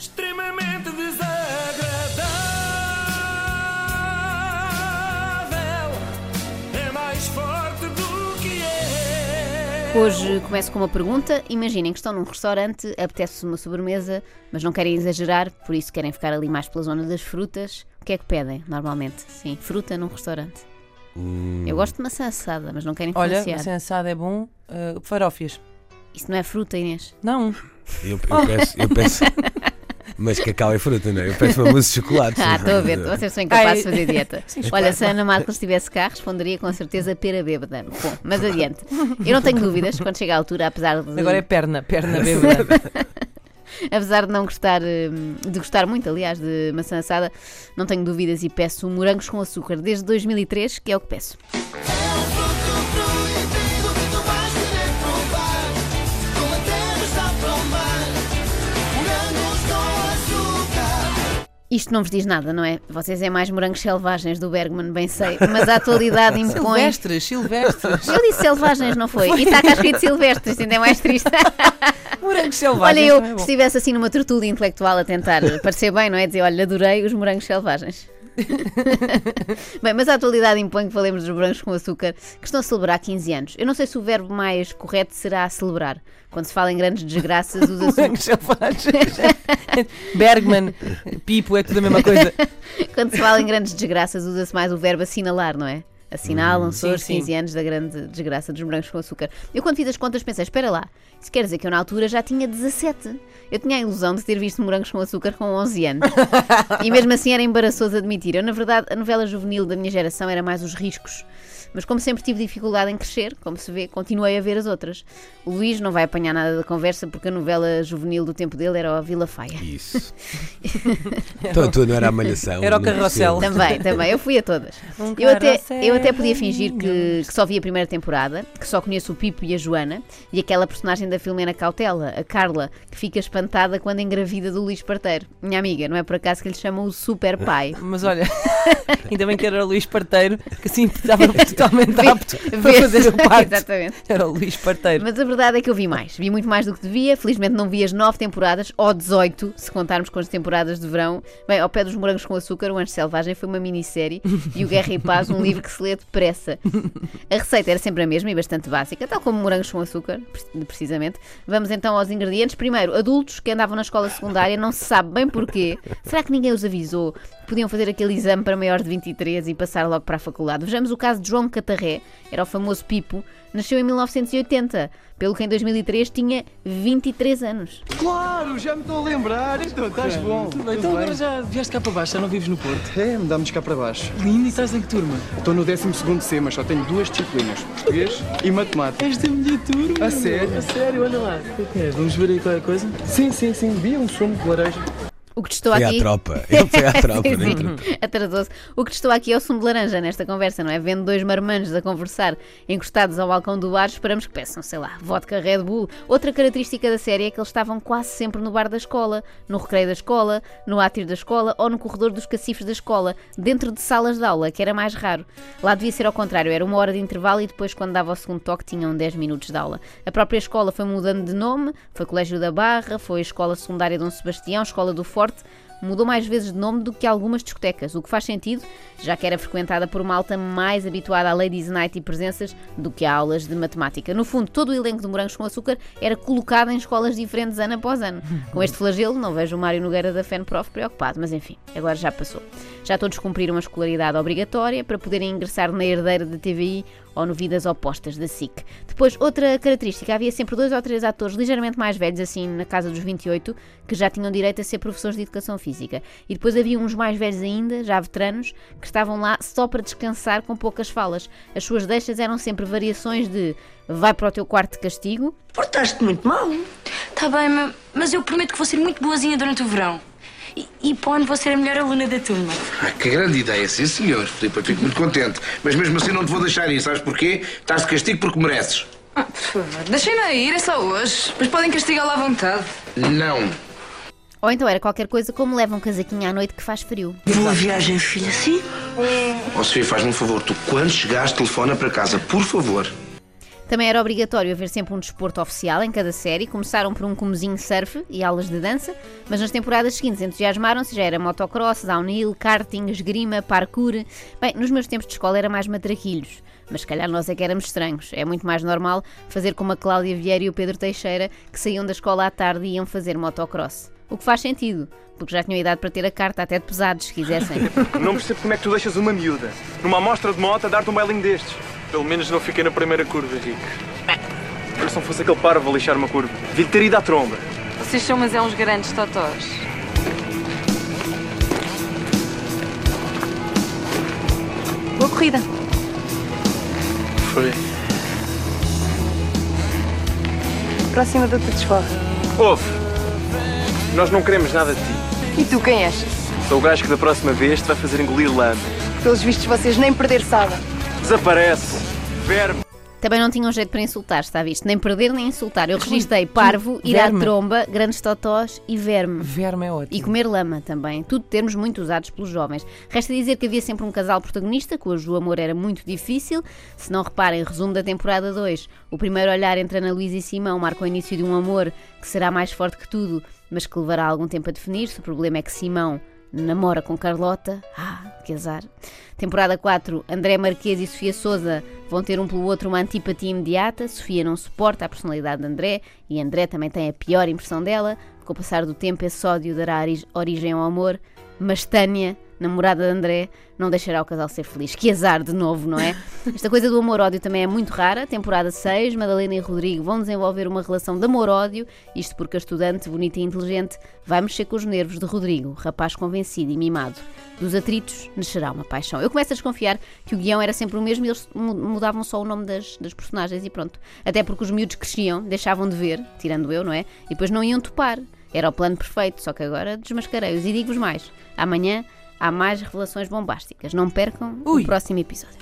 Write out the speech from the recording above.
extremamente desagradável. É mais forte do que é. Hoje começo com uma pergunta. Imaginem que estão num restaurante, apetece-se uma sobremesa, mas não querem exagerar, por isso querem ficar ali mais pela zona das frutas. O que é que pedem, normalmente? Sim, fruta num restaurante. Eu gosto de maçã assada, mas não quero Olha, influenciar. maçã assada é bom. Uh, farófias. Isso não é fruta, Inês? Não. Eu, eu peço, eu peço. Mas cacau é fruta, não é? Eu peço uma mousse de chocolate. Ah, estou a ver, vocês são incapazes de fazer dieta. Olha, se a Ana Marcos estivesse cá, responderia com certeza pera bêbada. Bom, mas adiante. Eu não tenho dúvidas, quando chega à altura, apesar de. Agora é perna, perna bêbada. Apesar de não gostar, hum, de gostar muito, aliás, de maçã assada, não tenho dúvidas e peço morangos com açúcar desde 2003, que é o que peço. Isto não vos diz nada, não é? Vocês é mais morangos selvagens do Bergman, bem sei, mas a atualidade impõe. silvestres, silvestres. Eu disse selvagens, não foi? E está cá escrito silvestres, ainda é mais triste. Morangos Olha, selvagens. eu, também é se estivesse assim numa tertúlia intelectual a tentar parecer bem, não é? Dizer, olha, adorei os morangos selvagens. bem, mas a atualidade impõe que falemos dos morangos com açúcar que estão a celebrar 15 anos. Eu não sei se o verbo mais correto será celebrar. Quando se fala em grandes desgraças, usa-se Morangos selvagens. Bergman, Pipo, é tudo a mesma coisa. Quando se fala em grandes desgraças, usa-se mais o verbo assinalar, não é? Assinalam-se Sim, os sim. 15 anos da grande desgraça dos morangos com açúcar. Eu, quando fiz as contas, pensei: espera lá, isso quer dizer que eu, na altura, já tinha 17. Eu tinha a ilusão de ter visto morangos com açúcar com 11 anos. e mesmo assim era embaraçoso admitir. Eu, na verdade, a novela juvenil da minha geração era mais os riscos. Mas como sempre tive dificuldade em crescer, como se vê, continuei a ver as outras. O Luís não vai apanhar nada da conversa porque a novela juvenil do tempo dele era a Vila Faia. Isso. Então tu não era a malhação. Era o carrossel. Também, também, eu fui a todas. Um Eu até, eu até podia fingir que, que só vi a primeira temporada, que só conheço o Pipo e a Joana, e aquela personagem da Filomena Cautela, a Carla, que fica espantada quando engravida do Luís Parteiro. Minha amiga, não é por acaso que lhe chamam o super pai. Mas olha, ainda bem que era o Luís Parteiro, que assim estava totalmente apto para fazer o parto. Exatamente. Era o Luís Parteiro. Mas a verdade é que eu vi mais. Vi muito mais do que devia. Felizmente não vi as nove temporadas, ou 18, se contarmos com as temporadas de verão. Bem, ao pé dos morangos com açúcar, o Anjo Selvagem foi uma minissérie e o Guerra e Paz, um livro que se lê depressa. A receita era sempre a mesma e bastante básica, tal como morangos com açúcar, pre- precisamente. Vamos então aos ingredientes. Primeiro, adultos que andavam na escola secundária, não se sabe bem porquê. Será que ninguém os avisou? Podiam fazer aquele exame para maiores de 23 e passar logo para a faculdade. Vejamos o caso de João Catarré, era o famoso Pipo, nasceu em 1980, pelo que em 2003 tinha 23 anos. Claro, já me estou a lembrar. Então, estás bom. Tudo bem, então agora já vieste cá para baixo, já não vives no Porto. É, mudamos cá para baixo. Lindo, e estás em que turma? Estou no 12 C, mas só tenho duas disciplinas: português e matemática. És da minha turma. A sério? A sério, olha lá. O que és? Vamos ver aí qualquer coisa? Sim, sim, sim. Vi um sumo de laranja. O que testou Foi à aqui. tropa. Ele foi à tropa. Sim, sim. Atrasou-se. O que testou aqui é o sumo de laranja nesta conversa, não é? Vendo dois marmanjos a conversar encostados ao balcão do bar, esperamos que peçam, sei lá, vodka Red Bull. Outra característica da série é que eles estavam quase sempre no bar da escola, no recreio da escola, no átrio da escola ou no corredor dos cacifes da escola, dentro de salas de aula, que era mais raro. Lá devia ser ao contrário, era uma hora de intervalo e depois, quando dava o segundo toque, tinham 10 minutos de aula. A própria escola foi mudando de nome, foi Colégio da Barra, foi Escola Secundária Dom Sebastião, Escola do Forte mudou mais vezes de nome do que algumas discotecas, o que faz sentido, já que era frequentada por uma alta mais habituada a ladies night e presenças do que a aulas de matemática. No fundo, todo o elenco de Morangos com Açúcar era colocado em escolas diferentes ano após ano. Com este flagelo, não vejo o Mário Nogueira da FENPROF preocupado, mas enfim, agora já passou. Já todos cumpriram a escolaridade obrigatória para poderem ingressar na herdeira da TVI ou no Vidas Opostas da SIC. Depois, outra característica, havia sempre dois ou três atores ligeiramente mais velhos, assim na casa dos 28, que já tinham direito a ser professores de educação física. E depois havia uns mais velhos ainda, já veteranos, que estavam lá só para descansar com poucas falas. As suas deixas eram sempre variações de vai para o teu quarto de castigo, Portaste muito mal. Tá bem, ma- mas eu prometo que vou ser muito boazinha durante o verão. E, e para vou ser a melhor aluna da turma. Ah, que grande ideia, sim senhor, Filipe, eu fico muito contente. Mas mesmo assim não te vou deixar ir, sabes porquê? Estás de castigo porque mereces. Ah, por favor, deixem-na ir, é só hoje. Mas podem castigá-la à vontade. Não. ou então era qualquer coisa como leva um casaquinho à noite que faz frio. Boa viagem, filha, sim? Ó Sofia, faz-me um favor, tu quando chegares telefona para casa, por favor. Também era obrigatório haver sempre um desporto oficial em cada série. Começaram por um comezinho surf e aulas de dança, mas nas temporadas seguintes entusiasmaram-se, já era motocross, downhill, karting, esgrima, parkour. Bem, nos meus tempos de escola era mais matraquilhos. Mas se calhar nós é que éramos estranhos. É muito mais normal fazer como a Cláudia Vieira e o Pedro Teixeira, que saíam da escola à tarde e iam fazer motocross. O que faz sentido, porque já tinham idade para ter a carta até de pesados, se quisessem. Não percebo como é que tu deixas uma miúda numa amostra de moto a dar-te um bailinho destes. Pelo menos não fiquei na primeira curva. Eu se não fosse aquele parvo a lixar uma curva, devia ter ido à tromba. Vocês são, mas é uns grandes totós. Boa corrida. Foi. Próxima data de desforra. Ouve, nós não queremos nada de ti. E tu, quem és? Sou o gajo que da próxima vez te vai fazer engolir lama. Pelos vistos, vocês nem perder sabem. Desaparece. Verme. Também não tinham jeito para insultar, está visto? Nem perder nem insultar. Eu registrei parvo, ir à verme. tromba, grandes totós e verme. Verme é ótimo. E comer lama também. Tudo termos muito usados pelos jovens. Resta dizer que havia sempre um casal protagonista, cujo amor era muito difícil. Se não reparem, resumo da temporada 2. O primeiro olhar entre Ana Luísa e Simão marca o início de um amor que será mais forte que tudo, mas que levará algum tempo a definir-se. O problema é que Simão namora com Carlota. Ah, que azar. Temporada 4, André Marques e Sofia Souza vão ter um pelo outro uma antipatia imediata. Sofia não suporta a personalidade de André e André também tem a pior impressão dela. Com o passar do tempo, esse ódio dará ori- origem ao amor. Mas Tânia, namorada de André, não deixará o casal ser feliz. Que azar de novo, não é? Esta coisa do amor-ódio também é muito rara. Temporada 6, Madalena e Rodrigo vão desenvolver uma relação de amor-ódio. Isto porque a estudante, bonita e inteligente, vai mexer com os nervos de Rodrigo, rapaz convencido e mimado. Dos atritos nascerá uma paixão. Eu começo a desconfiar que o guião era sempre o mesmo e eles mu- mudavam só o nome das, das personagens e pronto. Até porque os miúdos cresciam, deixavam de ver, tirando eu, não é? E depois não iam topar. Era o plano perfeito, só que agora desmascarei-os. E digo-vos mais: amanhã há mais revelações bombásticas. Não percam Ui. o próximo episódio.